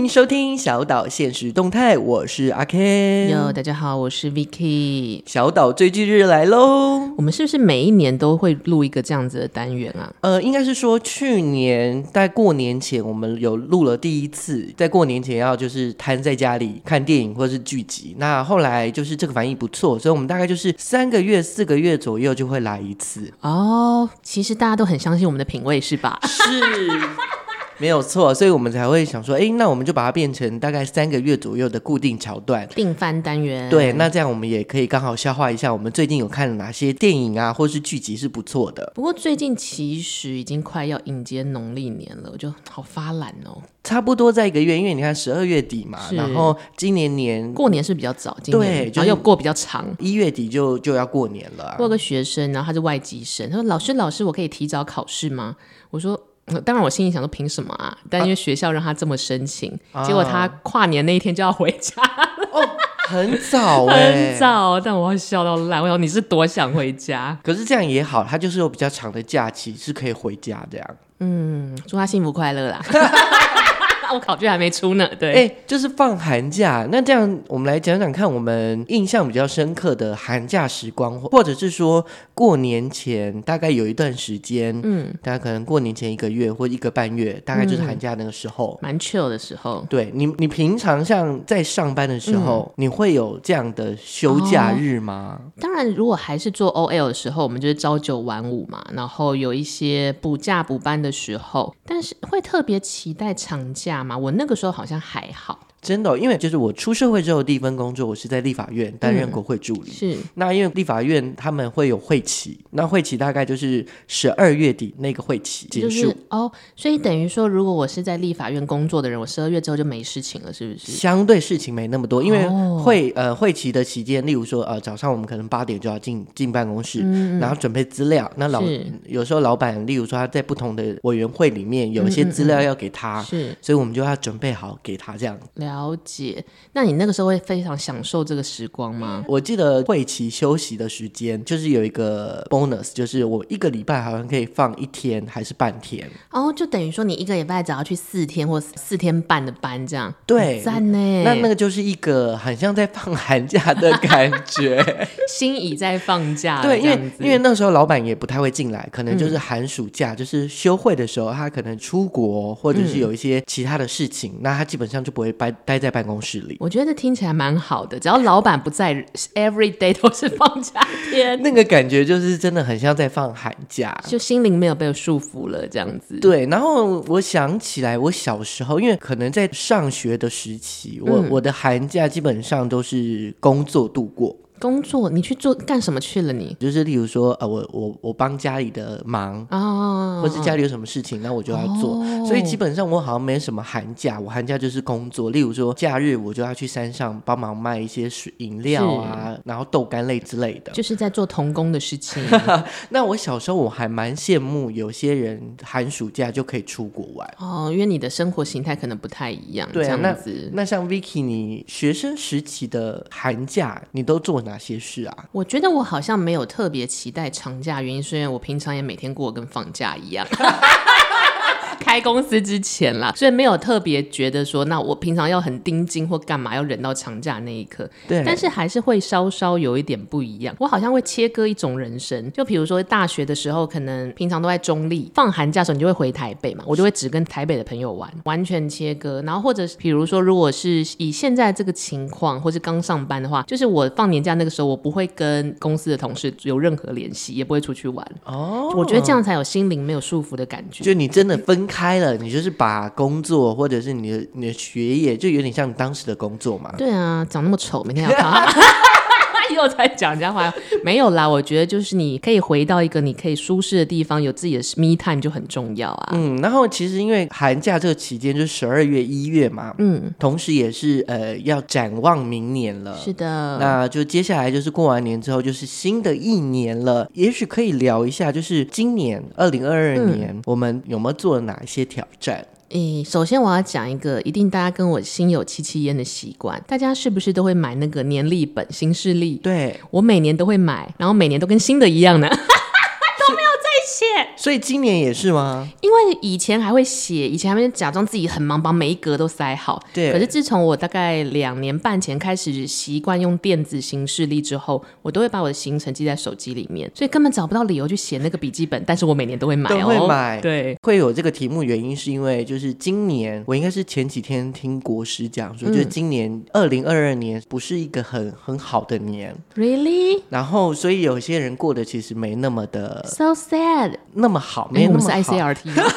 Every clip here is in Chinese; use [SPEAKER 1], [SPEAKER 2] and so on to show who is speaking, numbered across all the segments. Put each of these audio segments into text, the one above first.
[SPEAKER 1] 欢迎收听小岛现实动态，我是阿 Ken。
[SPEAKER 2] 哟，大家好，我是 Vicky。
[SPEAKER 1] 小岛追剧日来喽！
[SPEAKER 2] 我们是不是每一年都会录一个这样子的单元啊？
[SPEAKER 1] 呃，应该是说去年在过年前，我们有录了第一次，在过年前要就是瘫在家里看电影或是剧集。那后来就是这个反应不错，所以我们大概就是三个月、四个月左右就会来一次。
[SPEAKER 2] 哦，其实大家都很相信我们的品味，是吧？
[SPEAKER 1] 是。没有错，所以我们才会想说，哎，那我们就把它变成大概三个月左右的固定桥段，
[SPEAKER 2] 定番单元。
[SPEAKER 1] 对，那这样我们也可以刚好消化一下，我们最近有看了哪些电影啊，或是剧集是不错的。
[SPEAKER 2] 不过最近其实已经快要迎接农历年了，我就好发懒哦。
[SPEAKER 1] 差不多在一个月，因为你看十二月底嘛，然后今年年
[SPEAKER 2] 过年是比较早，今年
[SPEAKER 1] 对，
[SPEAKER 2] 然后又过比较长，
[SPEAKER 1] 一月底就就要过年了啊。
[SPEAKER 2] 我有个学生，然后他是外籍生，他说：“老师，老师，我可以提早考试吗？”我说。当然，我心里想说，凭什么啊？但因为学校让他这么申请，啊、结果他跨年那一天就要回家
[SPEAKER 1] 哦，很早哎，
[SPEAKER 2] 很早。但我会笑到烂，我想你是多想回家？
[SPEAKER 1] 可是这样也好，他就是有比较长的假期，是可以回家这样。
[SPEAKER 2] 嗯，祝他幸福快乐啦。我考卷还没出呢，对，
[SPEAKER 1] 哎、欸，就是放寒假，那这样我们来讲讲看，我们印象比较深刻的寒假时光，或者是说过年前大概有一段时间，嗯，大家可能过年前一个月或一个半月，大概就是寒假那个时候，
[SPEAKER 2] 蛮、嗯、chill 的时候。
[SPEAKER 1] 对你，你平常像在上班的时候，嗯、你会有这样的休假日吗？
[SPEAKER 2] 哦、当然，如果还是做 OL 的时候，我们就是朝九晚五嘛，然后有一些补假补班的时候，但是会特别期待长假。妈妈我那个时候好像还好。
[SPEAKER 1] 真的、哦，因为就是我出社会之后第一份工作，我是在立法院担任国会助理。
[SPEAKER 2] 嗯、是，
[SPEAKER 1] 那因为立法院他们会有会期，那会期大概就是十二月底那个会期结束。
[SPEAKER 2] 就是、哦，所以等于说，如果我是在立法院工作的人，我十二月之后就没事情了，是不是？
[SPEAKER 1] 相对事情没那么多，因为会、哦、呃会期的期间，例如说呃早上我们可能八点就要进进办公室，嗯、然后准备资料。那老有时候老板，例如说他在不同的委员会里面有一些资料要给他，是、所以我们就要准备好给他这样。
[SPEAKER 2] 了解，那你那个时候会非常享受这个时光吗？
[SPEAKER 1] 我记得会期休息的时间就是有一个 bonus，就是我一个礼拜好像可以放一天还是半天。
[SPEAKER 2] 哦，就等于说你一个礼拜只要去四天或四天半的班这样。
[SPEAKER 1] 对，
[SPEAKER 2] 赞呢。
[SPEAKER 1] 那那个就是一个很像在放寒假的感觉，
[SPEAKER 2] 心已在放假。
[SPEAKER 1] 对，因为因为那时候老板也不太会进来，可能就是寒暑假，嗯、就是休会的时候，他可能出国或者是有一些其他的事情，嗯、那他基本上就不会待待在。办公室里，
[SPEAKER 2] 我觉得听起来蛮好的。只要老板不在，every day 都是放假天，
[SPEAKER 1] 那个感觉就是真的很像在放寒假，
[SPEAKER 2] 就心灵没有被束缚了这样子。
[SPEAKER 1] 对，然后我想起来，我小时候，因为可能在上学的时期，我、嗯、我的寒假基本上都是工作度过。
[SPEAKER 2] 工作，你去做干什么去了你？你
[SPEAKER 1] 就是例如说，呃，我我我帮家里的忙啊，或是家里有什么事情，那我就要做。哦、所以基本上我好像没什么寒假，我寒假就是工作。例如说假日，我就要去山上帮忙卖一些水饮料啊，然后豆干类之类的，
[SPEAKER 2] 就是在做童工的事情。
[SPEAKER 1] 那我小时候我还蛮羡慕有些人寒暑假就可以出国玩
[SPEAKER 2] 哦，因为你的生活形态可能不太一样。
[SPEAKER 1] 对啊。那那像 Vicky，你学生时期的寒假你都做哪？哪些事啊？
[SPEAKER 2] 我觉得我好像没有特别期待长假，原因是因为我平常也每天过跟放假一样。开公司之前啦，所以没有特别觉得说，那我平常要很盯紧或干嘛，要忍到长假那一刻。对，但是还是会稍稍有一点不一样。我好像会切割一种人生，就比如说大学的时候，可能平常都在中立，放寒假的时候你就会回台北嘛，我就会只跟台北的朋友玩，完全切割。然后或者是比如说，如果是以现在这个情况，或是刚上班的话，就是我放年假那个时候，我不会跟公司的同事有任何联系，也不会出去玩。哦，我觉得这样才有心灵没有束缚的感觉。
[SPEAKER 1] 就你真的分开了，你就是把工作或者是你的你的学业，就有点像你当时的工作嘛。
[SPEAKER 2] 对啊，长那么丑，每天要 考。又在讲人家话，没有啦。我觉得就是你可以回到一个你可以舒适的地方，有自己的 me time 就很重要啊。
[SPEAKER 1] 嗯，然后其实因为寒假这个期间就是十二月一月嘛，嗯，同时也是呃要展望明年了。
[SPEAKER 2] 是的，
[SPEAKER 1] 那就接下来就是过完年之后就是新的一年了，也许可以聊一下，就是今年二零二二年、嗯、我们有没有做哪一些挑战？
[SPEAKER 2] 诶，首先我要讲一个，一定大家跟我心有戚戚焉的习惯，大家是不是都会买那个年历本、新事历？
[SPEAKER 1] 对，
[SPEAKER 2] 我每年都会买，然后每年都跟新的一样呢。
[SPEAKER 1] 所以今年也是吗？
[SPEAKER 2] 因为以前还会写，以前还会假装自己很忙，把每一格都塞好。
[SPEAKER 1] 对。
[SPEAKER 2] 可是自从我大概两年半前开始习惯用电子行事历之后，我都会把我的行程记在手机里面，所以根本找不到理由去写那个笔记本。但是我每年都会买哦，
[SPEAKER 1] 都会买。
[SPEAKER 2] 对，
[SPEAKER 1] 会有这个题目原因是因为就是今年我应该是前几天听国师讲说，嗯、就是今年二零二二年不是一个很很好的年。
[SPEAKER 2] Really？
[SPEAKER 1] 然后所以有些人过得其实没那么的
[SPEAKER 2] so sad，
[SPEAKER 1] 那么好，没有那么好。
[SPEAKER 2] 欸、是 ICRT。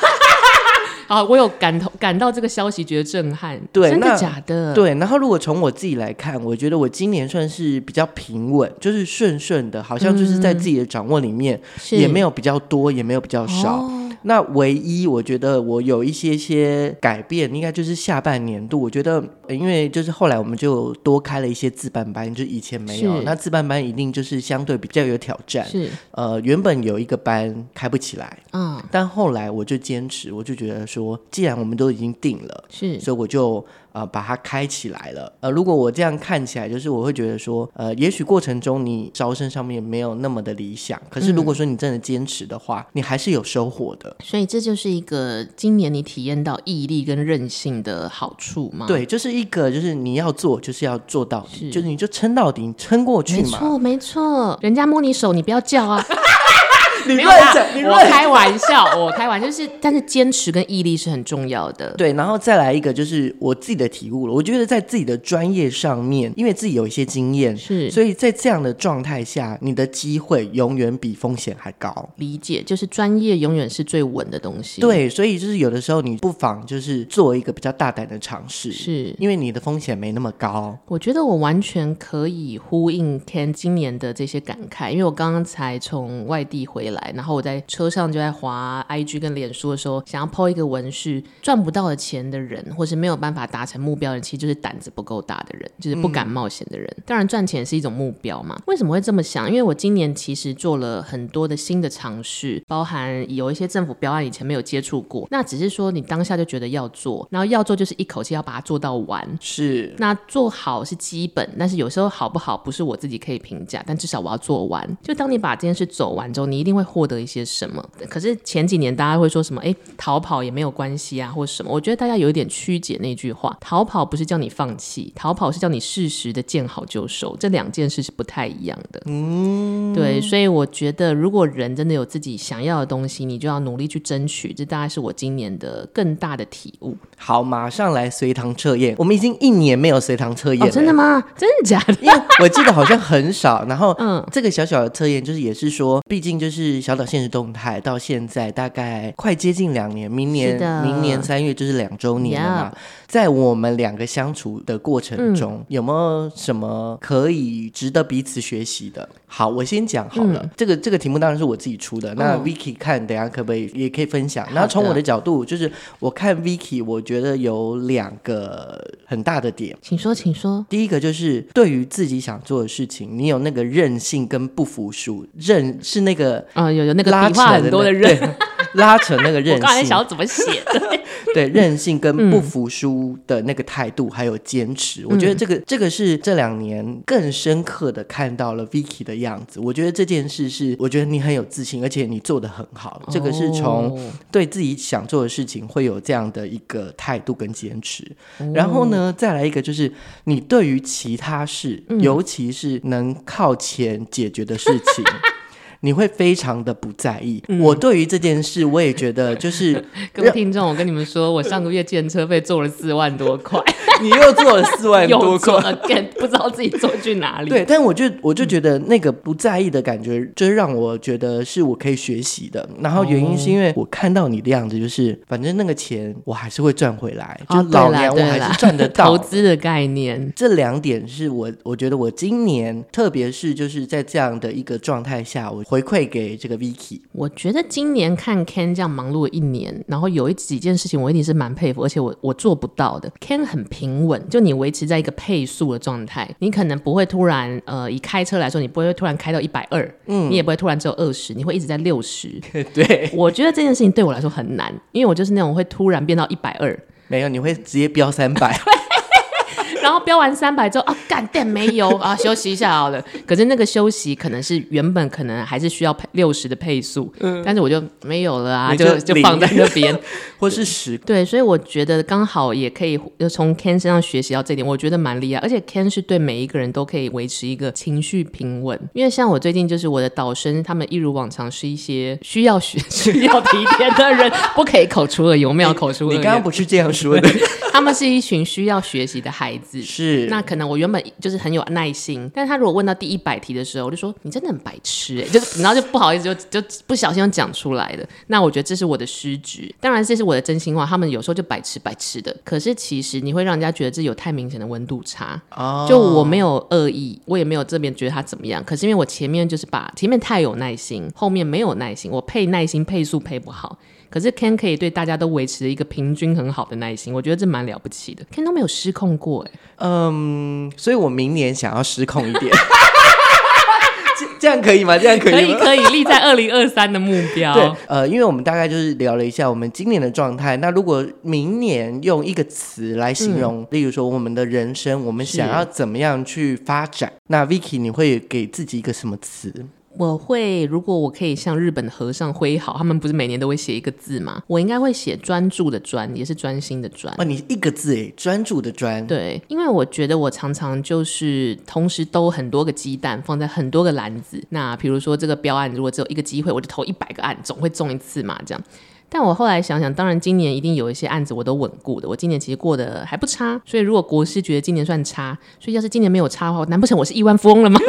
[SPEAKER 2] 好，我有感同感到这个消息，觉得震撼。
[SPEAKER 1] 对，
[SPEAKER 2] 真的假的？
[SPEAKER 1] 对。然后如果从我自己来看，我觉得我今年算是比较平稳，就是顺顺的，好像就是在自己的掌握里面，嗯、也没有比较多，也没有比较少。哦那唯一我觉得我有一些些改变，应该就是下半年度。我觉得，因为就是后来我们就多开了一些自办班，就以前没有。那自办班一定就是相对比较有挑战。
[SPEAKER 2] 是，
[SPEAKER 1] 呃，原本有一个班开不起来，
[SPEAKER 2] 嗯，
[SPEAKER 1] 但后来我就坚持，我就觉得说，既然我们都已经定了，
[SPEAKER 2] 是，
[SPEAKER 1] 所以我就。呃，把它开起来了。呃，如果我这样看起来，就是我会觉得说，呃，也许过程中你招生上面没有那么的理想，可是如果说你真的坚持的话，嗯，你还是有收获的。
[SPEAKER 2] 所以这就是一个今年你体验到毅力跟韧性的好处吗？
[SPEAKER 1] 对，就是一个就是你要做，就是要做到底，是就是你就撑到底，你撑过去嘛。
[SPEAKER 2] 没错，没错，人家摸你手，你不要叫啊。
[SPEAKER 1] 你乱讲，你
[SPEAKER 2] 我开玩笑，我开玩笑，就是，但是坚持跟毅力是很重要的。
[SPEAKER 1] 对，然后再来一个，就是我自己的体悟了。我觉得在自己的专业上面，因为自己有一些经验，
[SPEAKER 2] 是，
[SPEAKER 1] 所以在这样的状态下，你的机会永远比风险还高。
[SPEAKER 2] 理解，就是专业永远是最稳的东西。
[SPEAKER 1] 对，所以就是有的时候你不妨就是做一个比较大胆的尝试，
[SPEAKER 2] 是
[SPEAKER 1] 因为你的风险没那么高。
[SPEAKER 2] 我觉得我完全可以呼应 Ken 今年的这些感慨，因为我刚刚才从外地回来。来，然后我在车上就在滑 IG 跟脸书的时候，想要 po 一个文是赚不到的钱的人，或是没有办法达成目标的人，其实就是胆子不够大的人，就是不敢冒险的人。嗯、当然赚钱是一种目标嘛。为什么会这么想？因为我今年其实做了很多的新的尝试，包含有一些政府标案以前没有接触过，那只是说你当下就觉得要做，然后要做就是一口气要把它做到完。
[SPEAKER 1] 是，
[SPEAKER 2] 那做好是基本，但是有时候好不好不是我自己可以评价，但至少我要做完。就当你把这件事走完之后，你一定会。获得一些什么？可是前几年大家会说什么？哎，逃跑也没有关系啊，或什么？我觉得大家有一点曲解那句话。逃跑不是叫你放弃，逃跑是叫你适时的见好就收。这两件事是不太一样的。
[SPEAKER 1] 嗯，
[SPEAKER 2] 对，所以我觉得如果人真的有自己想要的东西，你就要努力去争取。这大概是我今年的更大的体悟。
[SPEAKER 1] 好，马上来随堂测验。我们已经一年没有随堂测验了。
[SPEAKER 2] 哦，真的吗？真的假的？
[SPEAKER 1] 因为我记得好像很少。然后，嗯，这个小小的测验就是也是说，毕竟就是。小岛现实动态到现在大概快接近两年，明年明年三月就是两周年了.在我们两个相处的过程中，嗯、有没有什么可以值得彼此学习的？好，我先讲好了。嗯、这个这个题目当然是我自己出的。嗯、那 Vicky 看，等下可不可以也可以分享？然后从我的角度，就是我看 Vicky，我觉得有两个很大的点。
[SPEAKER 2] 请说，请说。
[SPEAKER 1] 第一个就是对于自己想做的事情，你有那个韧性跟不服输。韧是那
[SPEAKER 2] 个有有那个笔画很多的 韧，
[SPEAKER 1] 拉扯那个韧性。我
[SPEAKER 2] 刚才想要怎么写？
[SPEAKER 1] 对，韧性跟不服输的那个态度，还有坚持，嗯、我觉得这个这个是这两年更深刻的看到了 Vicky 的样子。我觉得这件事是，我觉得你很有自信，而且你做的很好。这个是从对自己想做的事情会有这样的一个态度跟坚持。哦、然后呢，再来一个就是你对于其他事，嗯、尤其是能靠钱解决的事情。你会非常的不在意。嗯、我对于这件事，我也觉得就是
[SPEAKER 2] 各位听众，我跟你们说，我上个月建车费做了四万多块，
[SPEAKER 1] 你又做了四万多块，
[SPEAKER 2] again, 不知道自己做去哪里。
[SPEAKER 1] 对，但我就我就觉得那个不在意的感觉，就是让我觉得是我可以学习的。然后原因是因为我看到你的样子，就是反正那个钱我还是会赚回来，就老年我还是赚得到。
[SPEAKER 2] 投资的概念，
[SPEAKER 1] 这两点是我我觉得我今年，特别是就是在这样的一个状态下，我。回馈给这个 Vicky，
[SPEAKER 2] 我觉得今年看 Ken 这样忙碌了一年，然后有一几件事情我一定是蛮佩服，而且我我做不到的。Ken 很平稳，就你维持在一个配速的状态，你可能不会突然呃，以开车来说，你不会突然开到一百二，嗯，你也不会突然只有二十，你会一直在六十。
[SPEAKER 1] 对，
[SPEAKER 2] 我觉得这件事情对我来说很难，因为我就是那种会突然变到一百二，
[SPEAKER 1] 没有，你会直接飙三百。
[SPEAKER 2] 然后飙完三百之后啊，干电没油啊，休息一下好了。可是那个休息可能是原本可能还是需要配六十的配速，嗯，但是我就没有了啊，就就放在那边，
[SPEAKER 1] 或是十。
[SPEAKER 2] 对，所以我觉得刚好也可以从 Ken 身上学习到这点，我觉得蛮厉害。而且 Ken 是对每一个人都可以维持一个情绪平稳，因为像我最近就是我的导生，他们一如往常是一些需要学、需要提点的人，不可以口出恶言，有没有口出恶言？
[SPEAKER 1] 你刚刚不是这样说的。
[SPEAKER 2] 他们是一群需要学习的孩子，
[SPEAKER 1] 是。
[SPEAKER 2] 那可能我原本就是很有耐心，但是他如果问到第一百题的时候，我就说你真的很白痴哎、欸，就是然后就不好意思就就不小心讲出来了。那我觉得这是我的失职，当然这是我的真心话。他们有时候就白痴白痴的，可是其实你会让人家觉得这有太明显的温度差。哦，就我没有恶意，我也没有这边觉得他怎么样，可是因为我前面就是把前面太有耐心，后面没有耐心，我配耐心配速配不好。可是 Ken 可以对大家都维持一个平均很好的耐心，我觉得这蛮了不起的。Ken 都没有失控过哎，
[SPEAKER 1] 嗯，所以我明年想要失控一点，这样可以吗？这样可以？
[SPEAKER 2] 可以可以立在二零二三的目标。
[SPEAKER 1] 对，呃，因为我们大概就是聊了一下我们今年的状态。那如果明年用一个词来形容，嗯、例如说我们的人生，我们想要怎么样去发展？那 Vicky 你会给自己一个什么词？
[SPEAKER 2] 我会，如果我可以向日本的和尚挥毫，他们不是每年都会写一个字吗？我应该会写专注的专，也是专心的专。
[SPEAKER 1] 哦，你一个字诶，专注的专。
[SPEAKER 2] 对，因为我觉得我常常就是同时兜很多个鸡蛋放在很多个篮子。那比如说这个标案，如果只有一个机会，我就投一百个案，总会中一次嘛，这样。但我后来想想，当然今年一定有一些案子我都稳固的，我今年其实过得还不差。所以如果国师觉得今年算差，所以要是今年没有差的话，难不成我是亿万富翁了吗？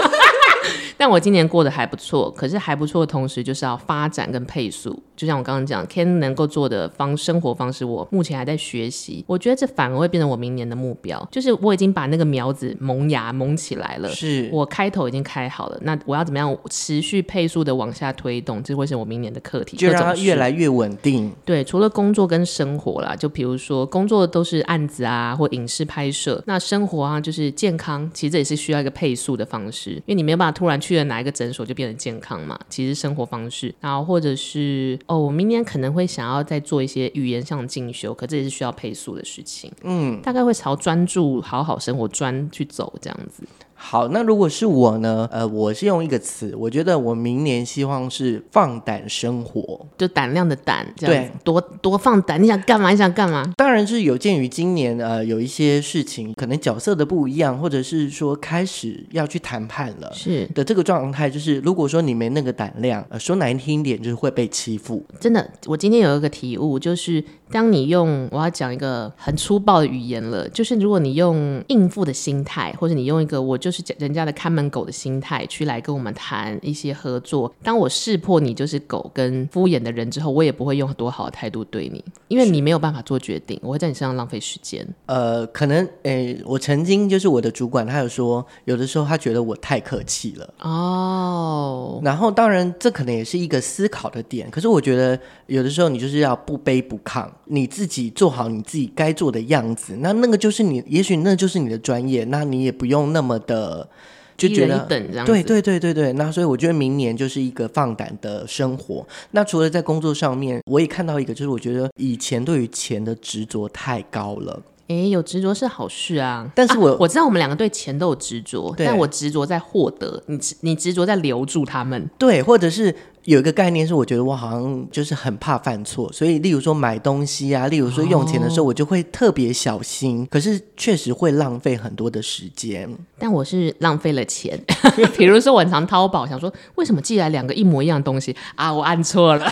[SPEAKER 2] 但我今年过得还不错，可是还不错的同时，就是要发展跟配速。就像我刚刚讲，Ken 能够做的方生活方式，我目前还在学习。我觉得这反而会变成我明年的目标，就是我已经把那个苗子萌芽萌起来了，
[SPEAKER 1] 是
[SPEAKER 2] 我开头已经开好了。那我要怎么样持续配速的往下推动？这会是我明年的课题，
[SPEAKER 1] 就让它越来越稳定。
[SPEAKER 2] 对，除了工作跟生活啦，就比如说工作都是案子啊，或影视拍摄，那生活啊就是健康，其实这也是需要一个配速的方式，因为你没有办法突然去了哪一个诊所就变得健康嘛。其实生活方式，然后或者是。哦，我明年可能会想要再做一些语言上的进修，可这也是需要配速的事情。嗯，大概会朝专注好好生活专去走这样子。
[SPEAKER 1] 好，那如果是我呢？呃，我是用一个词，我觉得我明年希望是放胆生活，
[SPEAKER 2] 就胆量的胆，这样对，多多放胆，你想干嘛？你想干嘛？
[SPEAKER 1] 当然是有鉴于今年呃有一些事情，可能角色的不一样，或者是说开始要去谈判了，
[SPEAKER 2] 是
[SPEAKER 1] 的这个状态，就是如果说你没那个胆量，呃，说难听一点，就是会被欺负。
[SPEAKER 2] 真的，我今天有一个体悟，就是当你用我要讲一个很粗暴的语言了，就是如果你用应付的心态，或者你用一个我就是。是人家的看门狗的心态去来跟我们谈一些合作。当我识破你就是狗跟敷衍的人之后，我也不会用多好的态度对你，因为你没有办法做决定，我会在你身上浪费时间。
[SPEAKER 1] 呃，可能诶、欸，我曾经就是我的主管，他有说，有的时候他觉得我太客气了。哦，然后当然这可能也是一个思考的点。可是我觉得有的时候你就是要不卑不亢，你自己做好你自己该做的样子，那那个就是你，也许那就是你的专业，那你也不用那么的。呃，就觉得
[SPEAKER 2] 等这样，
[SPEAKER 1] 对对对对对，那所以我觉得明年就是一个放胆的生活。那除了在工作上面，我也看到一个，就是我觉得以前对于钱的执着太高了。
[SPEAKER 2] 诶，有执着是好事啊，
[SPEAKER 1] 但是我、啊、
[SPEAKER 2] 我知道我们两个对钱都有执着，但我执着在获得，你执你执着在留住他们，
[SPEAKER 1] 对，或者是。有一个概念是，我觉得我好像就是很怕犯错，所以例如说买东西啊，例如说用钱的时候，我就会特别小心。哦、可是确实会浪费很多的时间。
[SPEAKER 2] 但我是浪费了钱，比如说我很常淘宝，想说为什么寄来两个一模一样的东西啊？我按错了，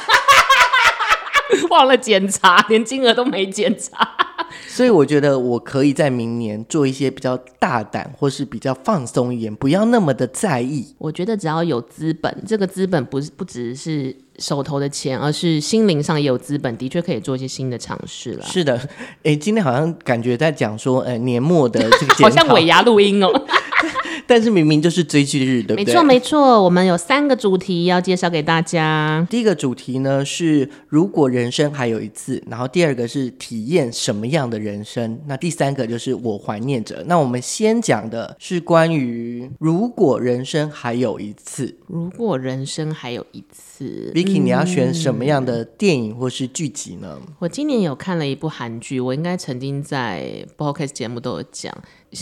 [SPEAKER 2] 忘了检查，连金额都没检查。
[SPEAKER 1] 所以我觉得我可以在明年做一些比较大胆，或是比较放松一点，不要那么的在意。
[SPEAKER 2] 我觉得只要有资本，这个资本不是不只是手头的钱，而是心灵上也有资本，的确可以做一些新的尝试了。
[SPEAKER 1] 是的，哎，今天好像感觉在讲说，呃，年末的这个
[SPEAKER 2] 好像尾牙录音哦。
[SPEAKER 1] 但是明明就是追剧日，对不对？
[SPEAKER 2] 没错没错，我们有三个主题要介绍给大家。
[SPEAKER 1] 第一个主题呢是如果人生还有一次，然后第二个是体验什么样的人生，那第三个就是我怀念着。那我们先讲的是关于如果人生还有一次，
[SPEAKER 2] 如果人生还有一次
[SPEAKER 1] ，Vicky，你要选什么样的电影或是剧集呢？
[SPEAKER 2] 我今年有看了一部韩剧，我应该曾经在 Podcast 节目都有讲。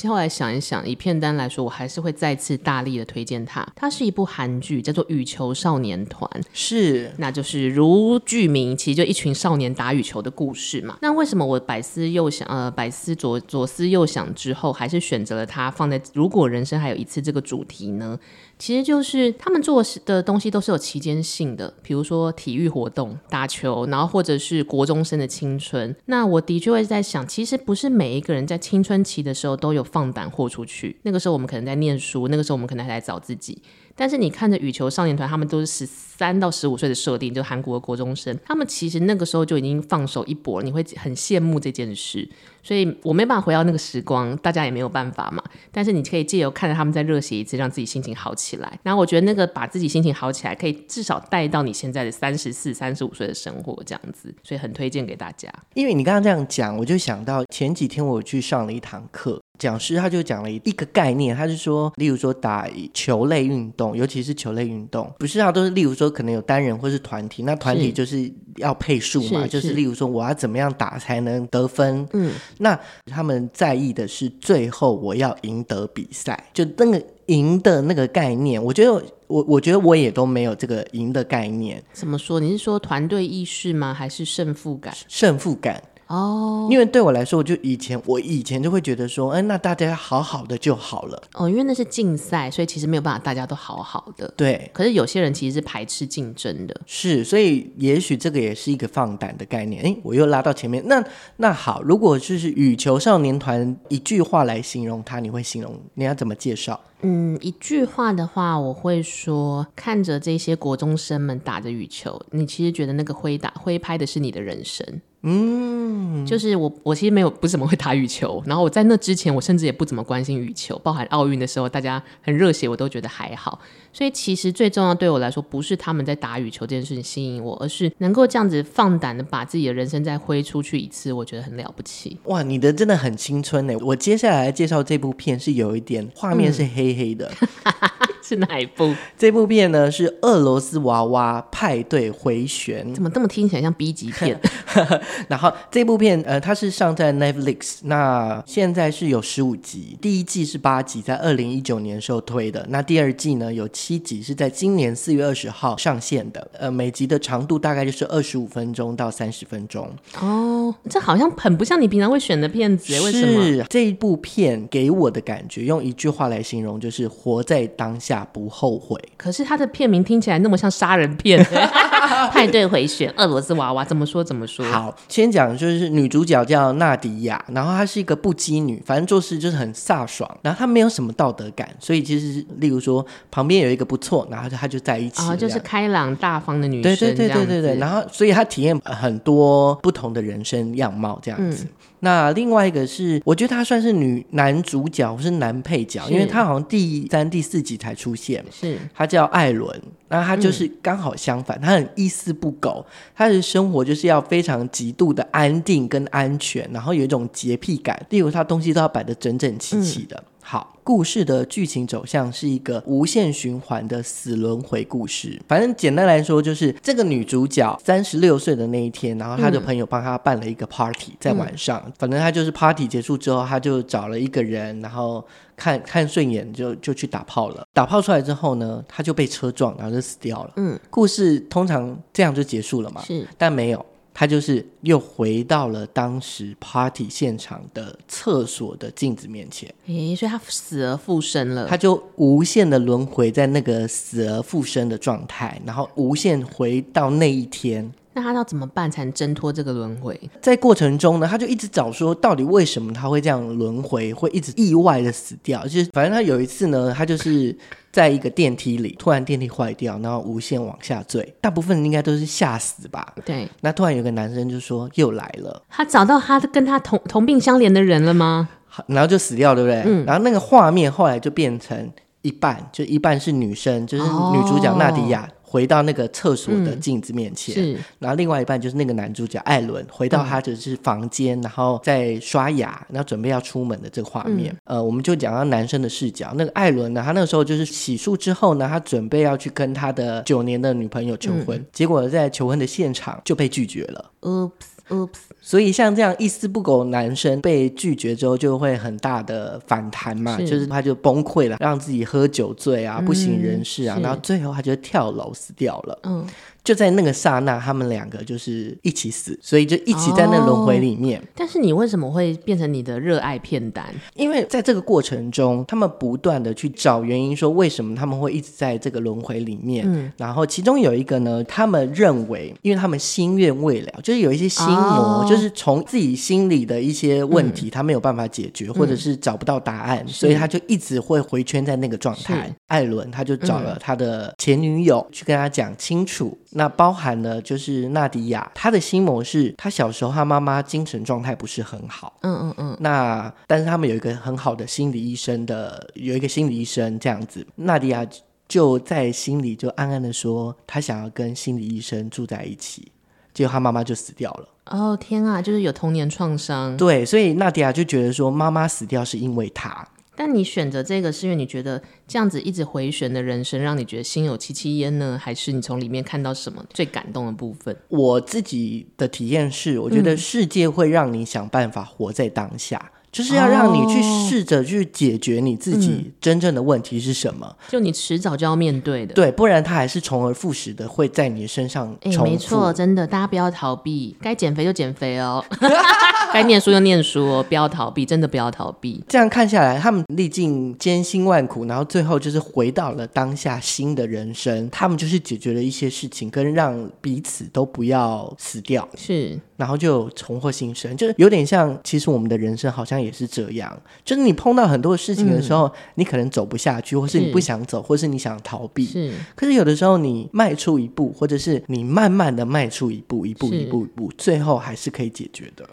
[SPEAKER 2] 后来想一想，以片单来说，我还是会再次大力的推荐它。它是一部韩剧，叫做《羽球少年团》，
[SPEAKER 1] 是，
[SPEAKER 2] 那就是如剧名，其实就一群少年打羽球的故事嘛。那为什么我百思又想，呃，百思左左思右想之后，还是选择了它放在“如果人生还有一次”这个主题呢？其实就是他们做的东西都是有期间性的，比如说体育活动、打球，然后或者是国中生的青春。那我的确会在想，其实不是每一个人在青春期的时候都有放胆豁出去。那个时候我们可能在念书，那个时候我们可能还在找自己。但是你看着羽球少年团，他们都是十三到十五岁的设定，就韩国的国中生，他们其实那个时候就已经放手一搏了，你会很羡慕这件事。所以我没办法回到那个时光，大家也没有办法嘛。但是你可以借由看着他们再热血一次，让自己心情好起来。然后我觉得那个把自己心情好起来，可以至少带到你现在的三十四、三十五岁的生活这样子。所以很推荐给大家。
[SPEAKER 1] 因为你刚刚这样讲，我就想到前几天我去上了一堂课。讲师他就讲了一个概念，他是说，例如说打球类运动，尤其是球类运动，不是啊，都是例如说可能有单人或是团体，那团体就是要配数嘛，是就是例如说我要怎么样打才能得分，嗯，那他们在意的是最后我要赢得比赛，就那个赢的那个概念，我觉得我我觉得我也都没有这个赢的概念。
[SPEAKER 2] 怎么说？你是说团队意识吗？还是胜负感？
[SPEAKER 1] 胜负感。哦，因为对我来说，我就以前我以前就会觉得说，哎，那大家好好的就好了。
[SPEAKER 2] 哦，因为那是竞赛，所以其实没有办法大家都好好的。
[SPEAKER 1] 对，
[SPEAKER 2] 可是有些人其实是排斥竞争的。
[SPEAKER 1] 是，所以也许这个也是一个放胆的概念。哎，我又拉到前面。那那好，如果就是羽球少年团一句话来形容他，你会形容你要怎么介绍？
[SPEAKER 2] 嗯，一句话的话，我会说，看着这些国中生们打着羽球，你其实觉得那个挥打挥拍的是你的人生。嗯，就是我，我其实没有不怎么会打羽球，然后我在那之前，我甚至也不怎么关心羽球，包含奥运的时候，大家很热血，我都觉得还好。所以其实最重要对我来说，不是他们在打羽球这件事情吸引我，而是能够这样子放胆的把自己的人生再挥出去一次，我觉得很了不起。
[SPEAKER 1] 哇，你的真的很青春呢！我接下来介绍这部片是有一点画面是黑黑的。嗯
[SPEAKER 2] 是哪一部？
[SPEAKER 1] 这部片呢是俄罗斯娃娃派对回旋，
[SPEAKER 2] 怎么这么听起来像 B 级片？
[SPEAKER 1] 然后这部片呃，它是上在 Netflix，那现在是有十五集，第一季是八集，在二零一九年时候推的。那第二季呢有七集，是在今年四月二十号上线的。呃，每集的长度大概就是二十五分钟到三十分钟。
[SPEAKER 2] 哦，这好像很不像你平常会选的片子，为什么？
[SPEAKER 1] 是这一部片给我的感觉，用一句话来形容，就是活在当下。不后悔。
[SPEAKER 2] 可是他的片名听起来那么像杀人片，派对回旋，俄罗斯娃娃，怎么说怎么说？
[SPEAKER 1] 好，先讲就是女主角叫娜迪亚，然后她是一个不羁女，反正做事就是很飒爽，然后她没有什么道德感，所以其实例如说旁边有一个不错，然后她就在一起，
[SPEAKER 2] 哦，就是开朗大方的女生，
[SPEAKER 1] 对对对对对对，然后所以她体验很多不同的人生样貌这样子。嗯那另外一个是，我觉得他算是女男主角或是男配角，因为他好像第三、第四集才出现。是，他叫艾伦，那他就是刚好相反，嗯、他很一丝不苟，他的生活就是要非常极度的安定跟安全，然后有一种洁癖感，例如他东西都要摆的整整齐齐的。嗯好，故事的剧情走向是一个无限循环的死轮回故事。反正简单来说，就是这个女主角三十六岁的那一天，然后她的朋友帮她办了一个 party，在晚上。嗯、反正她就是 party 结束之后，她就找了一个人，然后看看顺眼就就去打炮了。打炮出来之后呢，她就被车撞，然后就死掉了。嗯，故事通常这样就结束了嘛？是，但没有。他就是又回到了当时 party 现场的厕所的镜子面前，
[SPEAKER 2] 诶，所以他死而复生了，
[SPEAKER 1] 他就无限的轮回在那个死而复生的状态，然后无限回到那一天。
[SPEAKER 2] 那他要怎么办才能挣脱这个轮回？
[SPEAKER 1] 在过程中呢，他就一直找说，到底为什么他会这样轮回，会一直意外的死掉？就是反正他有一次呢，他就是在一个电梯里，突然电梯坏掉，然后无限往下坠。大部分人应该都是吓死吧？对。那突然有个男生就说又来了，
[SPEAKER 2] 他找到他跟他同同病相怜的人了吗？
[SPEAKER 1] 然后就死掉，对不对？嗯。然后那个画面后来就变成一半，就一半是女生，就是女主角娜迪亚。哦回到那个厕所的镜子面前，嗯、是，然后另外一半就是那个男主角艾伦回到他就是房间，嗯、然后在刷牙，然后准备要出门的这个画面。嗯、呃，我们就讲到男生的视角，那个艾伦呢，他那个时候就是洗漱之后呢，他准备要去跟他的九年的女朋友求婚，嗯、结果在求婚的现场就被拒绝了。Oops.
[SPEAKER 2] Oops，
[SPEAKER 1] 所以像这样一丝不苟男生被拒绝之后，就会很大的反弹嘛，是就是他就崩溃了，让自己喝酒醉啊，不省人事啊，嗯、然后最后他就跳楼死掉了。嗯。就在那个刹那，他们两个就是一起死，所以就一起在那轮回里面。哦。
[SPEAKER 2] 但是你为什么会变成你的热爱片单？
[SPEAKER 1] 因为在这个过程中，他们不断的去找原因，说为什么他们会一直在这个轮回里面。嗯。然后其中有一个呢，他们认为，因为他们心愿未了，就是有一些心魔，哦、就是从自己心里的一些问题，他没有办法解决，嗯、或者是找不到答案，嗯、所以他就一直会回圈在那个状态。艾伦他就找了他的前女友、嗯、去跟他讲清楚。那包含了就是纳迪亚，她的心魔是她小时候她妈妈精神状态不是很好，嗯嗯嗯。那但是他们有一个很好的心理医生的，有一个心理医生这样子，纳迪亚就在心里就暗暗的说，她想要跟心理医生住在一起，结果她妈妈就死掉了。
[SPEAKER 2] 哦天啊，就是有童年创伤。
[SPEAKER 1] 对，所以纳迪亚就觉得说妈妈死掉是因为她。
[SPEAKER 2] 但你选择这个是因为你觉得这样子一直回旋的人生让你觉得心有戚戚焉呢，还是你从里面看到什么最感动的部分？
[SPEAKER 1] 我自己的体验是，我觉得世界会让你想办法活在当下。嗯就是要让你去试着去解决你自己真正的问题是什么，
[SPEAKER 2] 嗯、就你迟早就要面对的，
[SPEAKER 1] 对，不然它还是重而复始的会在你身上重复。
[SPEAKER 2] 哎，没错，真的，大家不要逃避，该减肥就减肥哦，该念书就念书哦，不要逃避，真的不要逃避。
[SPEAKER 1] 这样看下来，他们历尽艰辛万苦，然后最后就是回到了当下新的人生，他们就是解决了一些事情，跟让彼此都不要死掉，
[SPEAKER 2] 是，
[SPEAKER 1] 然后就重获新生，就是有点像，其实我们的人生好像。也是这样，就是你碰到很多事情的时候，嗯、你可能走不下去，或是你不想走，是或是你想逃避。是，可是有的时候你迈出一步，或者是你慢慢的迈出一步，一步一步一步，最后还是可以解决的。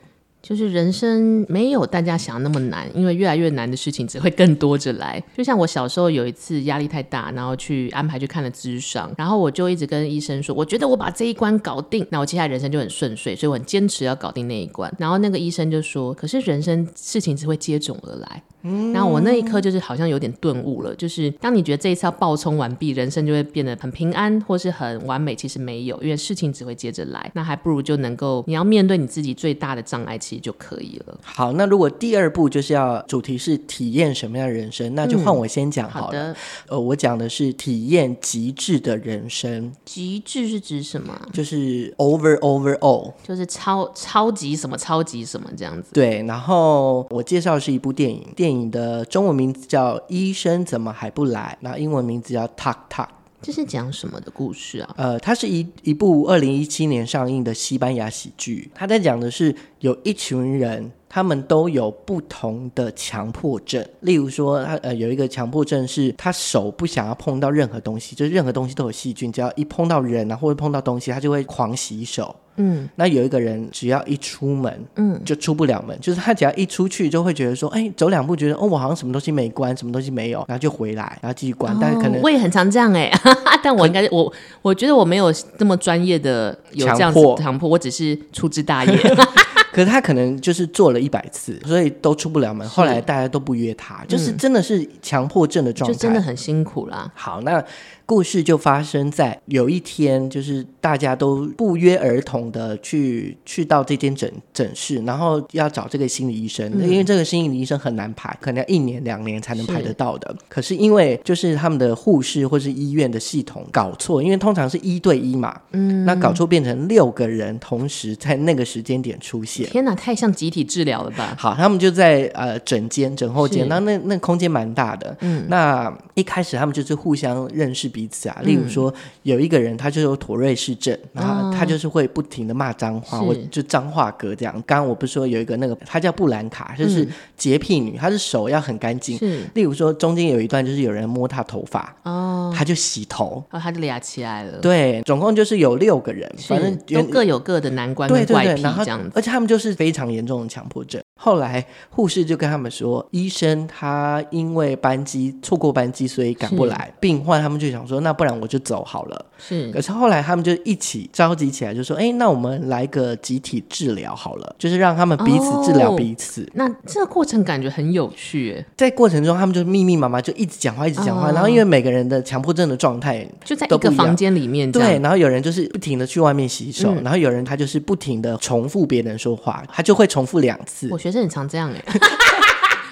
[SPEAKER 2] 就是人生没有大家想的那么难，因为越来越难的事情只会更多着来。就像我小时候有一次压力太大，然后去安排去看了智商，然后我就一直跟医生说，我觉得我把这一关搞定，那我接下来人生就很顺遂，所以我很坚持要搞定那一关。然后那个医生就说，可是人生事情只会接踵而来。嗯，然后我那一刻就是好像有点顿悟了，就是当你觉得这一次要爆冲完毕，人生就会变得很平安或是很完美，其实没有，因为事情只会接着来，那还不如就能够你要面对你自己最大的障碍，其实就可以了。
[SPEAKER 1] 好，那如果第二步就是要主题是体验什么样的人生，那就换我先讲好了。嗯，好的，呃，我讲的是体验极致的人生。
[SPEAKER 2] 极致是指什么？
[SPEAKER 1] 就是 over over all，
[SPEAKER 2] 就是超超级什么超级什么这样子。
[SPEAKER 1] 对，然后我介绍的是一部电影，电影。的中文名字叫《医生怎么还不来》，然后英文名字叫《Talk Talk》。
[SPEAKER 2] 这是讲什么的故事啊？
[SPEAKER 1] 呃，它是一一部二零一七年上映的西班牙喜剧。它在讲的是有一群人，他们都有不同的强迫症。例如说，他呃有一个强迫症是，他手不想要碰到任何东西，就是任何东西都有细菌，只要一碰到人啊或者碰到东西，他就会狂洗手。嗯，那有一个人只要一出门，嗯，就出不了门，就是他只要一出去就会觉得说，哎，走两步觉得哦，我好像什么东西没关，什么东西没有，然后就回来，然后继续关。哦、但是可能
[SPEAKER 2] 我也很常这样哎，但我应该我我觉得我没有这么专业的有这样子强迫，强迫，我只是粗枝大叶。
[SPEAKER 1] 可是他可能就是做了一百次，所以都出不了门。后来大家都不约他，就是真的是强迫症的状态，就
[SPEAKER 2] 真的很辛苦啦。
[SPEAKER 1] 好，那。故事就发生在有一天，就是大家都不约而同的去去到这间诊诊室，然后要找这个心理医生，嗯、因为这个心理医生很难排，可能要一年两年才能排得到的。是可是因为就是他们的护士或是医院的系统搞错，因为通常是一对一嘛，嗯，那搞错变成六个人同时在那个时间点出现。
[SPEAKER 2] 天哪，太像集体治疗了吧？
[SPEAKER 1] 好，他们就在呃诊间诊后间，那那那空间蛮大的，嗯，那一开始他们就是互相认识。彼此啊，例如说有一个人，他就有妥瑞氏症，嗯、然后他就是会不停的骂脏话，我就脏话哥这样。刚刚我不是说有一个那个，他叫布兰卡，就是洁癖女，她是手要很干净。是，例如说中间有一段就是有人摸她头发，哦，她就洗头，
[SPEAKER 2] 然后她就俩起来了。
[SPEAKER 1] 对，总共就是有六个人，反正
[SPEAKER 2] 都各有各的难关跟怪癖这样子，
[SPEAKER 1] 而且他们就是非常严重的强迫症。后来护士就跟他们说，医生他因为班机错过班机，所以赶不来。病患他们就想说，那不然我就走好了。
[SPEAKER 2] 是。
[SPEAKER 1] 可是后来他们就一起召集起来，就说，哎，那我们来个集体治疗好了，就是让他们彼此治疗彼此。哦，
[SPEAKER 2] 那这个过程感觉很有趣。
[SPEAKER 1] 在过程中，他们就密密麻麻就一直讲话，一直讲话。哦，然后因为每个人的强迫症的状态
[SPEAKER 2] 就在一个房间里面。
[SPEAKER 1] 对。然后有人就是不停的去外面洗手，嗯，然后有人他就是不停的重复别人说话，他就会重复两次。
[SPEAKER 2] 学生很常这样哎，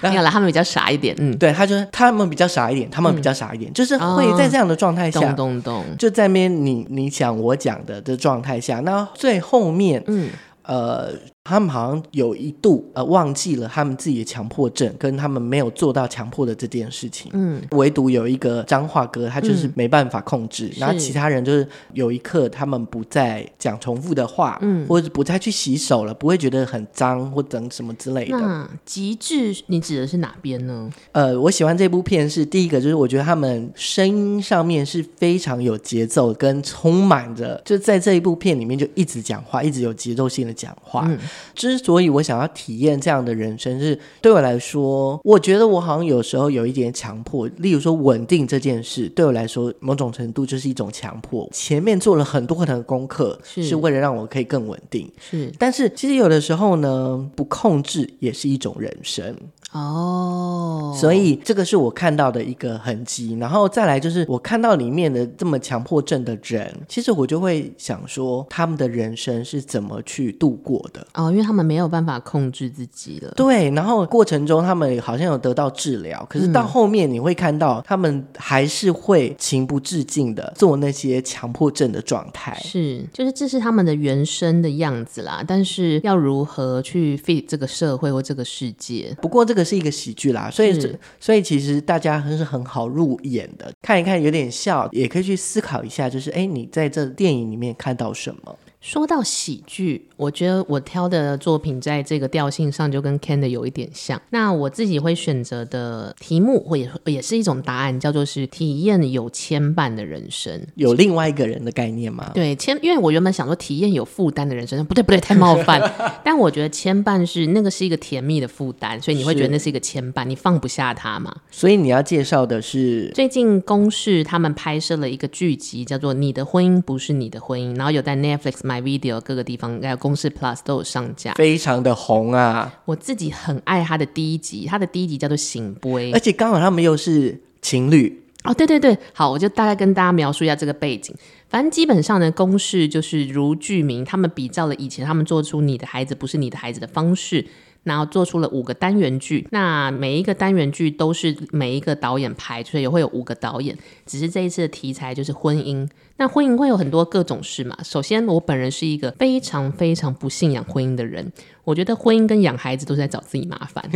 [SPEAKER 2] 没有了，他们比较傻一点，嗯，
[SPEAKER 1] 对，他就是他们比较傻一点，他们比较傻一点，嗯、就是会在这样的状态下，
[SPEAKER 2] 咚咚咚，
[SPEAKER 1] 就在那边你你讲我讲的的状态下，那最后面，嗯，呃。他们好像有一度呃忘记了他们自己的强迫症，跟他们没有做到强迫的这件事情。嗯，唯独有一个彰化哥，他就是没办法控制。嗯、然后其他人就是有一刻他们不再讲重复的话，嗯，或者不再去洗手了，不会觉得很脏或等什么之类的。
[SPEAKER 2] 那极致你指的是哪边呢？
[SPEAKER 1] 呃，我喜欢这部片是第一个，就是我觉得他们声音上面是非常有节奏，跟充满着就在这一部片里面就一直讲话，一直有节奏性的讲话。嗯之所以我想要体验这样的人生，是对我来说，我觉得我好像有时候有一点强迫。例如说，稳定这件事对我来说，某种程度就是一种强迫。前面做了很多很多的功课，是，是为了让我可以更稳定。是，但是其实有的时候呢，不控制也是一种人生。哦，所以这个是我看到的一个痕迹，然后再来就是我看到里面的这么强迫症的人，其实我就会想说，他们的人生是怎么去度过的？
[SPEAKER 2] 哦，因为他们没有办法控制自己了。
[SPEAKER 1] 对，然后过程中他们好像有得到治疗，可是到后面你会看到他们还是会情不自禁的做那些强迫症的状态。
[SPEAKER 2] 是，就是这是他们的原生的样子啦，但是要如何去 fit 这个社会或这个世界？
[SPEAKER 1] 不过这个。是一个喜剧啦，所以这所以其实大家还是很好入眼的，看一看有点笑，也可以去思考一下，就是哎，你在这电影里面看到什么？
[SPEAKER 2] 说到喜剧，我觉得我挑的作品在这个调性上就跟 Ken 的有一点像。那我自己会选择的题目，或也也是一种答案，叫做是体验有牵绊的人生。
[SPEAKER 1] 有另外一个人的概念吗？
[SPEAKER 2] 对，牵，因为我原本想说体验有负担的人生，不对不对，太冒犯。但我觉得牵绊是那个是一个甜蜜的负担，所以你会觉得那是一个牵绊，你放不下它嘛。
[SPEAKER 1] 所以你要介绍的是
[SPEAKER 2] 最近公视他们拍摄了一个剧集，叫做《你的婚姻不是你的婚姻》，然后有在 Netflix、My。video 各个地方还有公式 Plus 都有上架，
[SPEAKER 1] 非常的红啊！
[SPEAKER 2] 我自己很爱他的第一集，他的第一集叫做《醒杯》，
[SPEAKER 1] 而且刚好他们又是情侣
[SPEAKER 2] 哦。对对对，好，我就大概跟大家描述一下这个背景。反正基本上呢，公式就是如剧名，他们比较了以前他们做出《你的孩子不是你的孩子》的方式。然后做出了五个单元剧，那每一个单元剧都是每一个导演拍，所以也会有五个导演。只是这一次的题材就是婚姻，那婚姻会有很多各种事嘛。首先，我本人是一个非常非常不信仰婚姻的人，我觉得婚姻跟养孩子都是在找自己麻烦。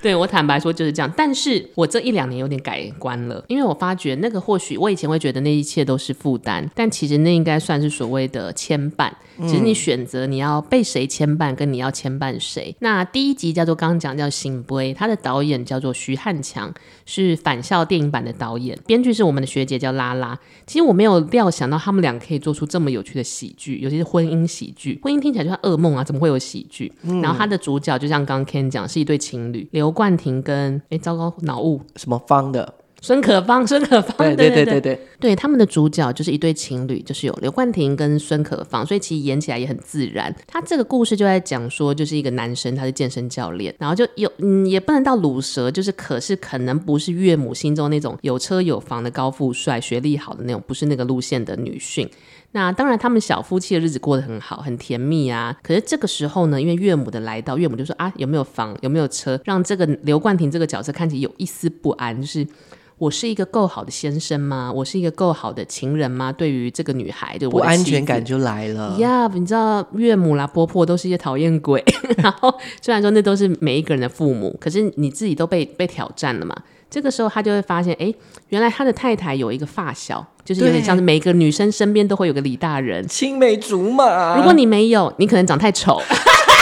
[SPEAKER 2] 对，我坦白说就是这样，但是我这一两年有点改观了，因为我发觉那个或许我以前会觉得那一切都是负担，但其实那应该算是所谓的牵绊。其实你选择你要被谁牵绊，跟你要牵绊谁。那第一集叫做刚刚讲叫《醒杯》，他的导演叫做徐汉强，是返校电影版的导演，编剧是我们的学姐叫拉拉。其实我没有料想到他们俩可以做出这么有趣的喜剧，尤其是婚姻喜剧。婚姻听起来就像噩梦啊，怎么会有喜剧？嗯、然后他的主角就像刚刚 Ken 讲，是一对情侣刘。冠廷跟哎，糟糕，脑雾
[SPEAKER 1] 什么方的
[SPEAKER 2] 孙可芳，孙可芳，
[SPEAKER 1] 对对对对对，
[SPEAKER 2] 对他们的主角就是一对情侣，就是有刘冠廷跟孙可芳，所以其实演起来也很自然。他这个故事就在讲说，就是一个男生，他是健身教练，然后就有嗯，也不能到鲁蛇，就是可是可能不是岳母心中那种有车有房的高富帅，学历好的那种，不是那个路线的女性。那当然，他们小夫妻的日子过得很好，很甜蜜啊。可是这个时候呢，因为岳母的来到，岳母就说啊，有没有房，有没有车，让这个刘冠廷这个角色看起来有一丝不安。就是我是一个够好的先生吗？我是一个够好的情人吗？对于这个女孩，对我的
[SPEAKER 1] 不安全感就来了。
[SPEAKER 2] 呀，你知道岳母啦、婆婆都是一些讨厌鬼。然后虽然说那都是每一个人的父母，可是你自己都被被挑战了嘛。这个时候他就会发现，哎，原来他的太太有一个发小。就是有点像是每个女生身边都会有个李大人，
[SPEAKER 1] 青梅竹马。
[SPEAKER 2] 如果你没有，你可能长太丑。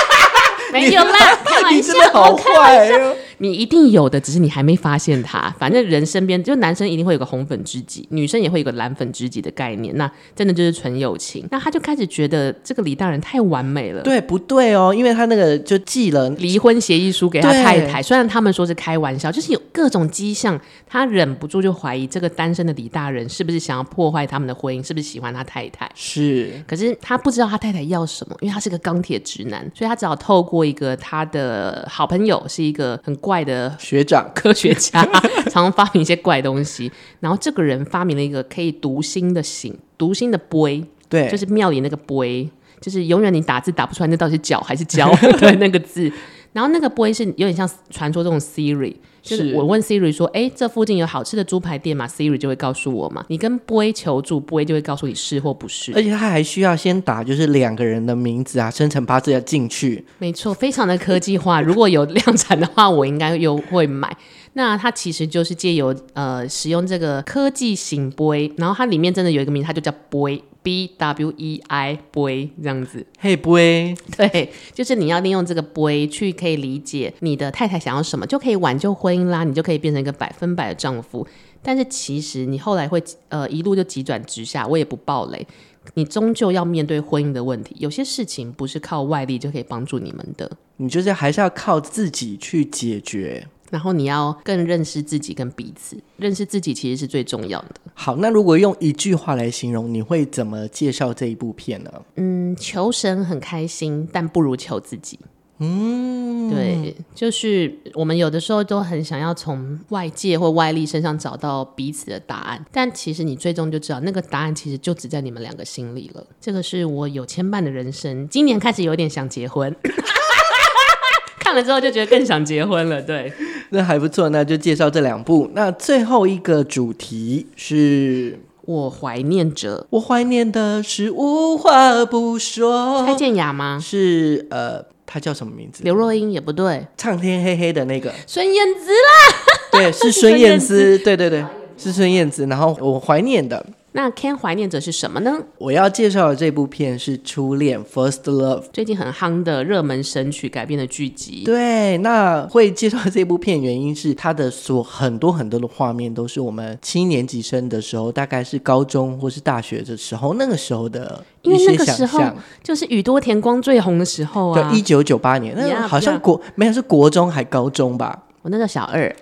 [SPEAKER 2] 没有啦，开玩笑，
[SPEAKER 1] 你真的好坏哦。
[SPEAKER 2] 你一定有的，只是你还没发现他。反正人身边就男生一定会有个红粉知己，女生也会有个蓝粉知己的概念。那真的就是纯友情。那他就开始觉得这个李大人太完美了。
[SPEAKER 1] 对，不对哦？因为他那个就寄了
[SPEAKER 2] 离婚协议书给他太太，虽然他们说是开玩笑，就是有各种迹象，他忍不住就怀疑这个单身的李大人是不是想要破坏他们的婚姻，是不是喜欢他太太？
[SPEAKER 1] 是。
[SPEAKER 2] 可是他不知道他太太要什么，因为他是个钢铁直男，所以他只好透过一个他的好朋友，是一个很怪的
[SPEAKER 1] 学长
[SPEAKER 2] 科学家，常 常发明一些怪东西。然后这个人发明了一个可以读心的醒，读心的杯，
[SPEAKER 1] 对，
[SPEAKER 2] 就是庙里那个杯，就是永远你打字打不出来，那到底是脚还是胶？对，那个字。然后那个杯是有点像传说这种 Siri。就是我问 Siri 说：“哎，这附近有好吃的猪排店吗？”Siri 就会告诉我嘛。你跟 Boy 求助，Boy 就会告诉你是或不是。
[SPEAKER 1] 而且他还需要先打，就是两个人的名字啊，生辰八字要进去。
[SPEAKER 2] 没错，非常的科技化。如果有量产的话，我应该又会买。那它其实就是借由呃使用这个科技型 Boy，然后它里面真的有一个名字，它就叫 Boy。B W E I boy 这样子，
[SPEAKER 1] 嘿、hey、boy，
[SPEAKER 2] 对，就是你要利用这个 boy 去可以理解你的太太想要什么，就可以挽救婚姻啦，你就可以变成一个百分百的丈夫。但是其实你后来会呃一路就急转直下，我也不暴雷，你终究要面对婚姻的问题。有些事情不是靠外力就可以帮助你们的，
[SPEAKER 1] 你就是还是要靠自己去解决。
[SPEAKER 2] 然后你要更认识自己跟彼此，认识自己其实是最重要的。
[SPEAKER 1] 好，那如果用一句话来形容，你会怎么介绍这一部片呢？
[SPEAKER 2] 嗯，求神很开心，但不如求自己。嗯，对，就是我们有的时候都很想要从外界或外力身上找到彼此的答案，但其实你最终就知道，那个答案其实就只在你们两个心里了。这个是我有牵绊的人生，今年开始有点想结婚。看了之后就觉得更想结婚了，对，
[SPEAKER 1] 那还不错，那就介绍这两部。那最后一个主题是
[SPEAKER 2] 我怀念着，
[SPEAKER 1] 我怀念的是无话不说。
[SPEAKER 2] 蔡健雅吗？
[SPEAKER 1] 是呃，他叫什么名字？
[SPEAKER 2] 刘若英也不对，
[SPEAKER 1] 唱天黑黑的那个
[SPEAKER 2] 孙燕姿啦，
[SPEAKER 1] 对，是孙燕姿，对对对，是孙燕姿。然后我怀念的。
[SPEAKER 2] 那 Ken 怀念着是什么呢？
[SPEAKER 1] 我要介绍的这部片是《初恋 First Love》，
[SPEAKER 2] 最近很夯的热门神曲改编的剧集。
[SPEAKER 1] 对，那会介绍这部片原因是它的所很多很多的画面都是我们七年级生的时候，大概是高中或是大学的时候，那个时候的因为那个时候
[SPEAKER 2] 就是宇多田光最红的时候啊。
[SPEAKER 1] 对，一九九八年，那好像国没有是国中还高中吧？
[SPEAKER 2] 我那个小二。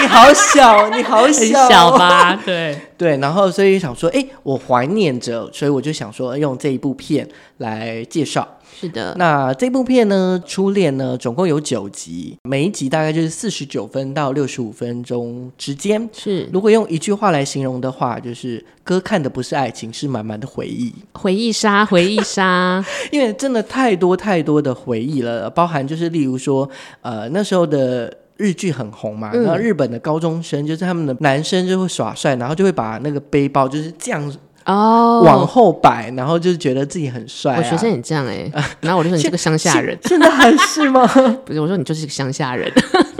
[SPEAKER 1] 你好小，你好小，
[SPEAKER 2] 小吧？对
[SPEAKER 1] 对，然后所以想说，哎，我怀念着，所以我就想说用这一部片来介绍。
[SPEAKER 2] 是的，
[SPEAKER 1] 那这部片呢，《初恋》呢，总共有九集，每一集大概就是四十九分到六十五分钟之间。
[SPEAKER 2] 是，
[SPEAKER 1] 如果用一句话来形容的话，就是哥看的不是爱情，是满满的回忆，
[SPEAKER 2] 回忆杀，回忆杀。
[SPEAKER 1] 因为真的太多太多的回忆了，包含就是例如说，呃，那时候的。日剧很红嘛，然后日本的高中生、嗯、就是他们的男生就会耍帅，然后就会把那个背包就是这样哦往后摆，然后就是觉得自己很帅、啊。
[SPEAKER 2] 我学生也这样哎、欸，然后我就说你是个乡下人，
[SPEAKER 1] 现在还是吗？
[SPEAKER 2] 不是，我说你就是个乡下人。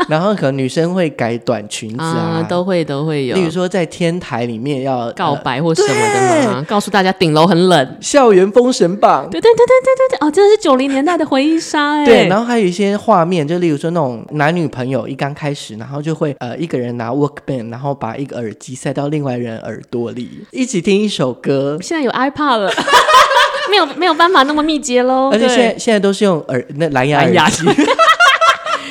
[SPEAKER 1] 然后可能女生会改短裙子啊，
[SPEAKER 2] 啊都会都会有。
[SPEAKER 1] 例如说在天台里面要
[SPEAKER 2] 告白或什么的嘛，告诉大家顶楼很冷。
[SPEAKER 1] 校园封神榜，
[SPEAKER 2] 对对对对对对，哦，真的是九零年代的回忆杀哎。
[SPEAKER 1] 对，然后还有一些画面，就例如说那种男女朋友一刚开始，然后就会呃一个人拿 workman，然后把一个耳机塞到另外人耳朵里，一起听一首歌。
[SPEAKER 2] 现在有 iPad 了，没有没有办法那么密集喽。
[SPEAKER 1] 而且现在现在都是用耳那蓝牙耳机。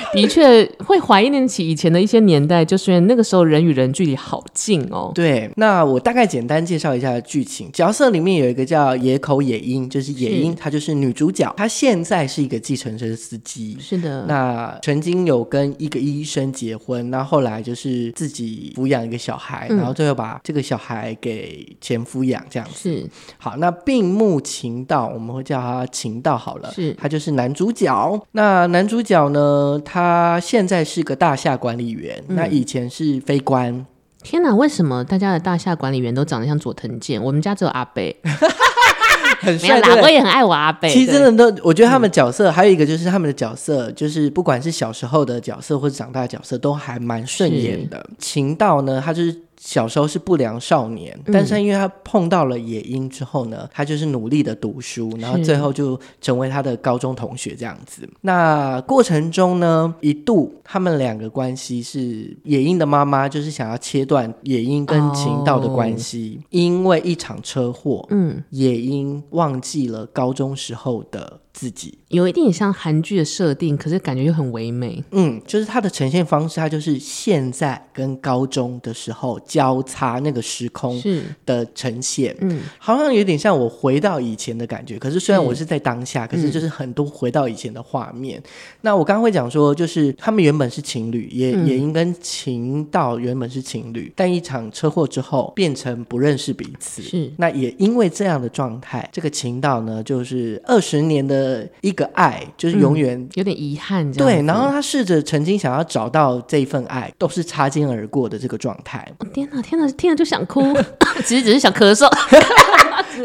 [SPEAKER 2] 的确会怀念起以前的一些年代，就是因为那个时候人与人距离好近哦。
[SPEAKER 1] 对，那我大概简单介绍一下剧情。角色里面有一个叫野口野樱，就是野樱，她就是女主角。她现在是一个计程车司机。
[SPEAKER 2] 是的。
[SPEAKER 1] 那曾经有跟一个医生结婚，那后来就是自己抚养一个小孩，嗯、然后最后把这个小孩给前夫养，这样子。
[SPEAKER 2] 是。
[SPEAKER 1] 好，那病木晴道，我们会叫他晴道好了。
[SPEAKER 2] 是。
[SPEAKER 1] 他就是男主角。那男主角呢，他。他现在是个大厦管理员，嗯、那以前是非官。
[SPEAKER 2] 天哪，为什么大家的大厦管理员都长得像佐藤健？我们家只有阿贝，
[SPEAKER 1] 很帅
[SPEAKER 2] 啦。我也很爱我阿贝。
[SPEAKER 1] 其实真的都，我觉得他们角色、嗯、还有一个就是他们的角色，就是不管是小时候的角色或者长大的角色，都还蛮顺眼的。情道呢，他就是。小时候是不良少年，嗯、但是因为他碰到了野樱之后呢，他就是努力的读书，然后最后就成为他的高中同学这样子。那过程中呢，一度他们两个关系是野樱的妈妈就是想要切断野樱跟晴道的关系，哦、因为一场车祸，嗯，也英忘记了高中时候的。自己
[SPEAKER 2] 有一点像韩剧的设定，可是感觉又很唯美。
[SPEAKER 1] 嗯，就是它的呈现方式，它就是现在跟高中的时候交叉那个时空的呈现。嗯，好像有点像我回到以前的感觉。可是虽然我是在当下，是可是就是很多回到以前的画面。嗯、那我刚刚会讲说，就是他们原本是情侣，也、嗯、也应跟情道原本是情侣，但一场车祸之后变成不认识彼此。是，那也因为这样的状态，这个情道呢，就是二十年的。一个爱就是永远、嗯、
[SPEAKER 2] 有点遗憾，
[SPEAKER 1] 对。然后他试着曾经想要找到这一份爱，都是擦肩而过的这个状态。
[SPEAKER 2] 哦、天哪，天哪，听了就想哭，其实只是想咳嗽。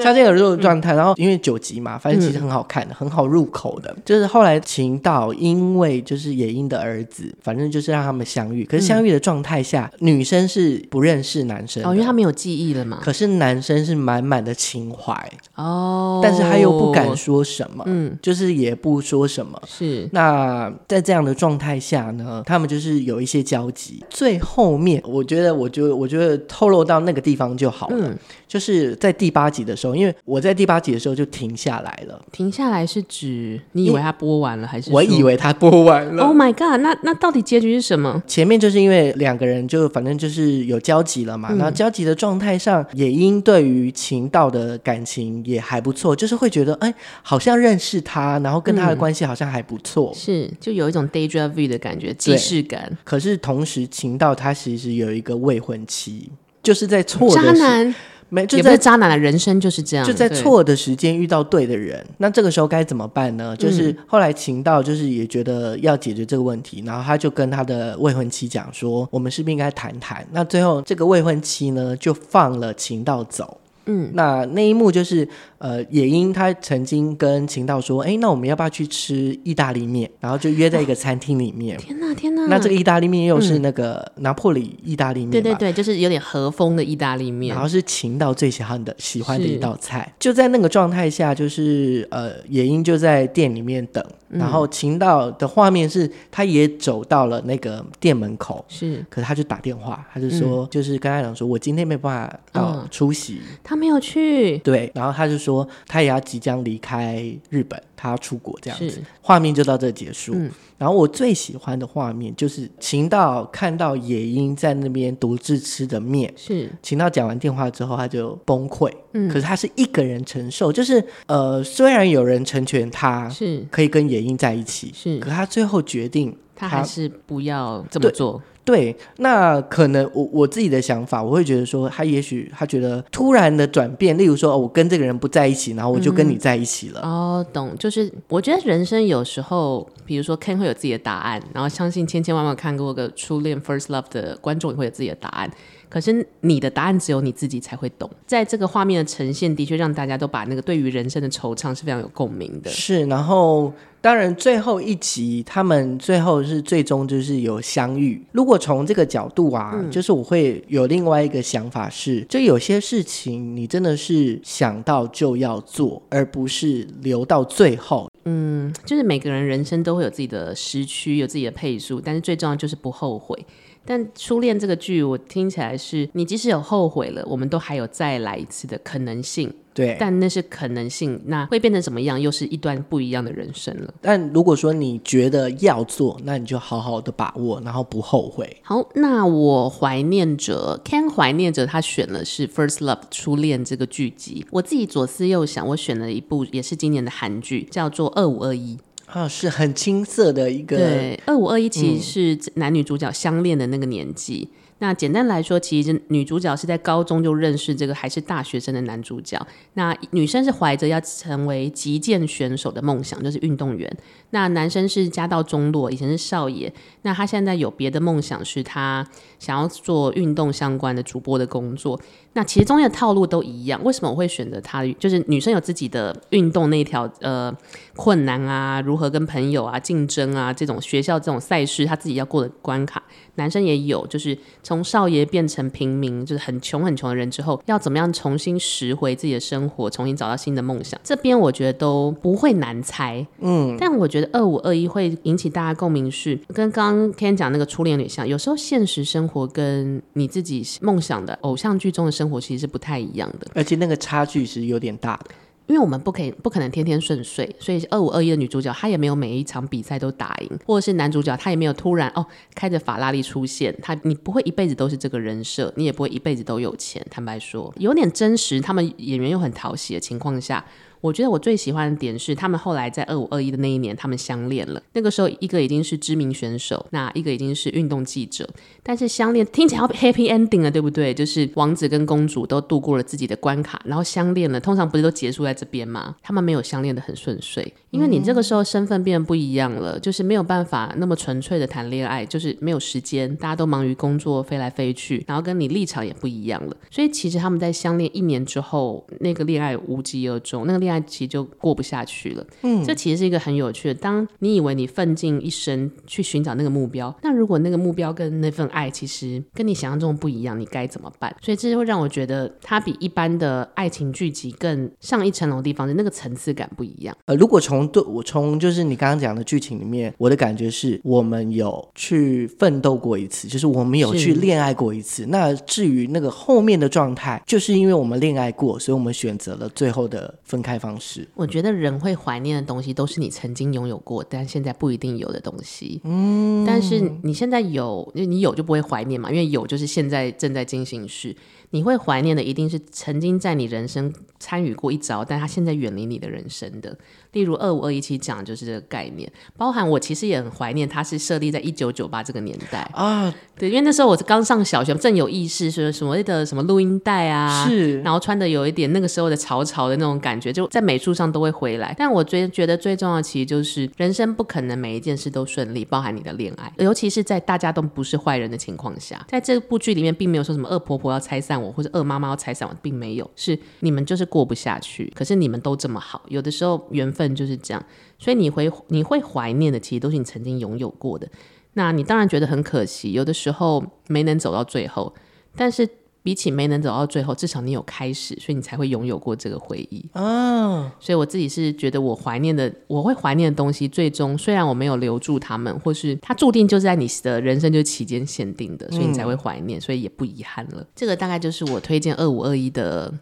[SPEAKER 1] 擦肩而过的状态，然后因为九集嘛，反正其实很好看的，嗯、很好入口的。就是后来晴道因为就是野英的儿子，反正就是让他们相遇。可是相遇的状态下，嗯、女生是不认识男生
[SPEAKER 2] 哦，因为他没有记忆了嘛。
[SPEAKER 1] 可是男生是满满的情怀哦，但是他又不敢说什么，嗯，就是也不说什么。是那在这样的状态下呢，他们就是有一些交集。最后面，我觉得，我就我觉得透露到那个地方就好了，嗯、就是在第八集的时候。因为我在第八集的时候就停下来了。
[SPEAKER 2] 停下来是指你以为他播完了还是？
[SPEAKER 1] 我以为他播完了。
[SPEAKER 2] Oh my god！那那到底结局是什么？
[SPEAKER 1] 前面就是因为两个人就反正就是有交集了嘛。嗯、然后交集的状态上，也英对于情道的感情也还不错，就是会觉得哎，好像认识他，然后跟他的关系好像还不错。
[SPEAKER 2] 嗯、是，就有一种 deja vu 的感觉，既视感。
[SPEAKER 1] 可是同时，情道他其实有一个未婚妻，就是在错的
[SPEAKER 2] 渣男。没，就在渣男的人生就是这样，
[SPEAKER 1] 就在错的时间遇到对的人。那这个时候该怎么办呢？就是后来情道就是也觉得要解决这个问题，嗯、然后他就跟他的未婚妻讲说：“我们是不是应该谈谈？”那最后这个未婚妻呢，就放了情道走。嗯，那那一幕就是，呃，野英他曾经跟秦道说，哎，那我们要不要去吃意大利面？然后就约在一个餐厅里面。
[SPEAKER 2] 天哪，天哪！
[SPEAKER 1] 那这个意大利面又是那个拿破里意大利面，
[SPEAKER 2] 对对对，就是有点和风的意大利面。
[SPEAKER 1] 然后是秦道最喜欢的喜欢的一道菜。就在那个状态下，就是呃，野英就在店里面等。然后秦道的画面是，他也走到了那个店门口，是，可是他就打电话，他就说，嗯、就是跟他讲说，我今天没办法到出席，嗯、
[SPEAKER 2] 他没有去，
[SPEAKER 1] 对，然后他就说，他也要即将离开日本，他要出国这样子，是。画面就到这结束。嗯。然后我最喜欢的画面就是秦道看到野英在那边独自吃的面，是。秦道讲完电话之后他就崩溃，嗯，可是他是一个人承受，就是呃虽然有人成全他，是。可以跟野英在一起，是，可他最后决定
[SPEAKER 2] 他，他还是不要这么做。
[SPEAKER 1] 对，那可能我我自己的想法，我会觉得说，他也许他觉得突然的转变，例如说，哦，我跟这个人不在一起，然后我就跟你在一起了。
[SPEAKER 2] 嗯、哦，懂，就是我觉得人生有时候，比如说 Ken 会有自己的答案，然后相信千千万万看过个初恋 First Love 的观众也会有自己的答案。可是你的答案只有你自己才会懂，在这个画面的呈现，的确让大家都把那个对于人生的惆怅是非常有共鸣的。
[SPEAKER 1] 是，然后当然最后一集他们最后是最终就是有相遇。如果从这个角度啊，嗯、就是我会有另外一个想法是，就有些事情你真的是想到就要做，而不是留到最后。
[SPEAKER 2] 嗯，就是每个人人生都会有自己的时区，有自己的配速，但是最重要就是不后悔。但初恋这个剧，我听起来是你即使有后悔了，我们都还有再来一次的可能性。对，但那是可能性，那会变成什么样，又是一段不一样的人生了。
[SPEAKER 1] 但如果说你觉得要做，那你就好好的把握，然后不后悔。
[SPEAKER 2] 好，那我怀念着，Ken 怀念着，他选的是《First Love》初恋这个剧集。我自己左思右想，我选了一部也是今年的韩剧，叫做《二五二一》。
[SPEAKER 1] 啊，是很青涩的一个。
[SPEAKER 2] 对，二五二一其实是男女主角相恋的那个年纪。嗯那简单来说，其实女主角是在高中就认识这个还是大学生的男主角。那女生是怀着要成为击剑选手的梦想，就是运动员。那男生是家道中落，以前是少爷。那他现在有别的梦想，是他想要做运动相关的主播的工作。那其实中间的套路都一样。为什么我会选择他？就是女生有自己的运动那条呃困难啊，如何跟朋友啊竞争啊，这种学校这种赛事，他自己要过的关卡。男生也有，就是从少爷变成平民，就是很穷很穷的人之后，要怎么样重新拾回自己的生活，重新找到新的梦想。这边我觉得都不会难猜，嗯，但我觉得二五二一会引起大家共鸣是跟刚刚 Ken 讲那个初恋有点像，有时候现实生活跟你自己梦想的偶像剧中的生活其实是不太一样的，
[SPEAKER 1] 而且那个差距是有点大的。
[SPEAKER 2] 因为我们不可以不可能天天顺遂，所以二五二一的女主角她也没有每一场比赛都打赢，或者是男主角他也没有突然哦开着法拉利出现，他你不会一辈子都是这个人设，你也不会一辈子都有钱。坦白说，有点真实，他们演员又很讨喜的情况下。我觉得我最喜欢的点是，他们后来在二五二一的那一年，他们相恋了。那个时候，一个已经是知名选手，那一个已经是运动记者。但是相恋听起来要 happy ending 了，对不对？就是王子跟公主都度过了自己的关卡，然后相恋了。通常不是都结束在这边吗？他们没有相恋的很顺遂，因为你这个时候身份变得不一样了，就是没有办法那么纯粹的谈恋爱，就是没有时间，大家都忙于工作，飞来飞去，然后跟你立场也不一样了。所以其实他们在相恋一年之后，那个恋爱无疾而终，那个恋爱。那其实就过不下去了。嗯，这其实是一个很有趣的。当你以为你奋进一生去寻找那个目标，那如果那个目标跟那份爱其实跟你想象中不一样，你该怎么办？所以这就会让我觉得它比一般的爱情剧集更上一层楼的地方，是那个层次感不一样。
[SPEAKER 1] 呃，如果从对我从就是你刚刚讲的剧情里面，我的感觉是我们有去奋斗过一次，就是我们有去恋爱过一次。那至于那个后面的状态，就是因为我们恋爱过，所以我们选择了最后的分开方式。
[SPEAKER 2] 我觉得人会怀念的东西，都是你曾经拥有过，但现在不一定有的东西。嗯，但是你现在有，因为你有就不会怀念嘛，因为有就是现在正在进行时。你会怀念的一定是曾经在你人生参与过一遭，但他现在远离你的人生的。例如二五二一期讲的就是这个概念，包含我其实也很怀念，它是设立在一九九八这个年代啊。对，因为那时候我是刚上小学，正有意识说什么的什么录音带啊，是，然后穿的有一点那个时候的潮潮的那种感觉，就在美术上都会回来。但我最觉得最重要的其实就是人生不可能每一件事都顺利，包含你的恋爱，尤其是在大家都不是坏人的情况下，在这部剧里面并没有说什么恶婆婆要拆散。或者恶妈妈要拆散我，并没有，是你们就是过不下去。可是你们都这么好，有的时候缘分就是这样，所以你会你会怀念的，其实都是你曾经拥有过的。那你当然觉得很可惜，有的时候没能走到最后，但是。比起没能走到最后，至少你有开始，所以你才会拥有过这个回忆嗯。所以我自己是觉得，我怀念的，我会怀念的东西，最终虽然我没有留住他们，或是它注定就是在你的人生就期间限定的，所以你才会怀念，所以也不遗憾了。这个大概就是我推荐二五二一的。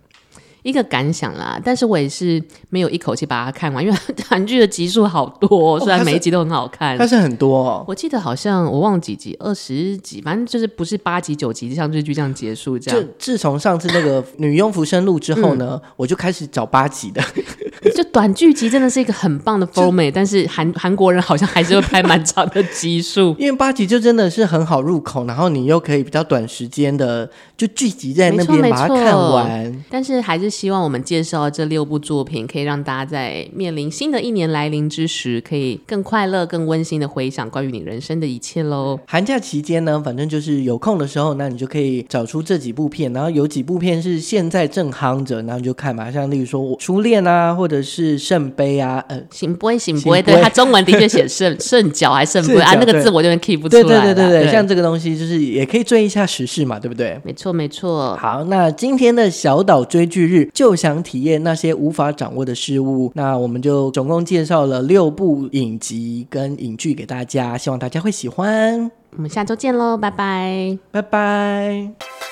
[SPEAKER 2] 一个感想啦，但是我也是没有一口气把它看完，因为韩剧的集数好多，虽然每一集都很好看，
[SPEAKER 1] 但是很多哦。
[SPEAKER 2] 我记得好像我忘几集，二十集，反正就是不是八集九集，像日剧这样结束这样。就
[SPEAKER 1] 自从上次那个《女佣浮生录》之后呢，嗯、我就开始找八集的。
[SPEAKER 2] 就短剧集真的是一个很棒的 format，但是韩韩国人好像还是会拍蛮长的集数，
[SPEAKER 1] 因为八集就真的是很好入口，然后你又可以比较短时间的就聚集在那边把它看完。
[SPEAKER 2] 但是还是希望我们介绍这六部作品，可以让大家在面临新的一年来临之时，可以更快乐、更温馨的回想关于你人生的一切喽。
[SPEAKER 1] 寒假期间呢，反正就是有空的时候，那你就可以找出这几部片，然后有几部片是现在正夯着，然后你就看嘛，像例如说我《初恋》啊，或者是圣杯啊，呃，
[SPEAKER 2] 圣杯圣杯，对，它中文的确写圣 圣脚还是圣杯啊，那个字我就 keep 不出来。
[SPEAKER 1] 对对对对对，对像这个东西就是也可以追一下时事嘛，对不对？
[SPEAKER 2] 没错没错。
[SPEAKER 1] 好，那今天的小岛追剧日就想体验那些无法掌握的事物，那我们就总共介绍了六部影集跟影剧给大家，希望大家会喜欢。
[SPEAKER 2] 我们下周见喽，拜拜，
[SPEAKER 1] 拜拜。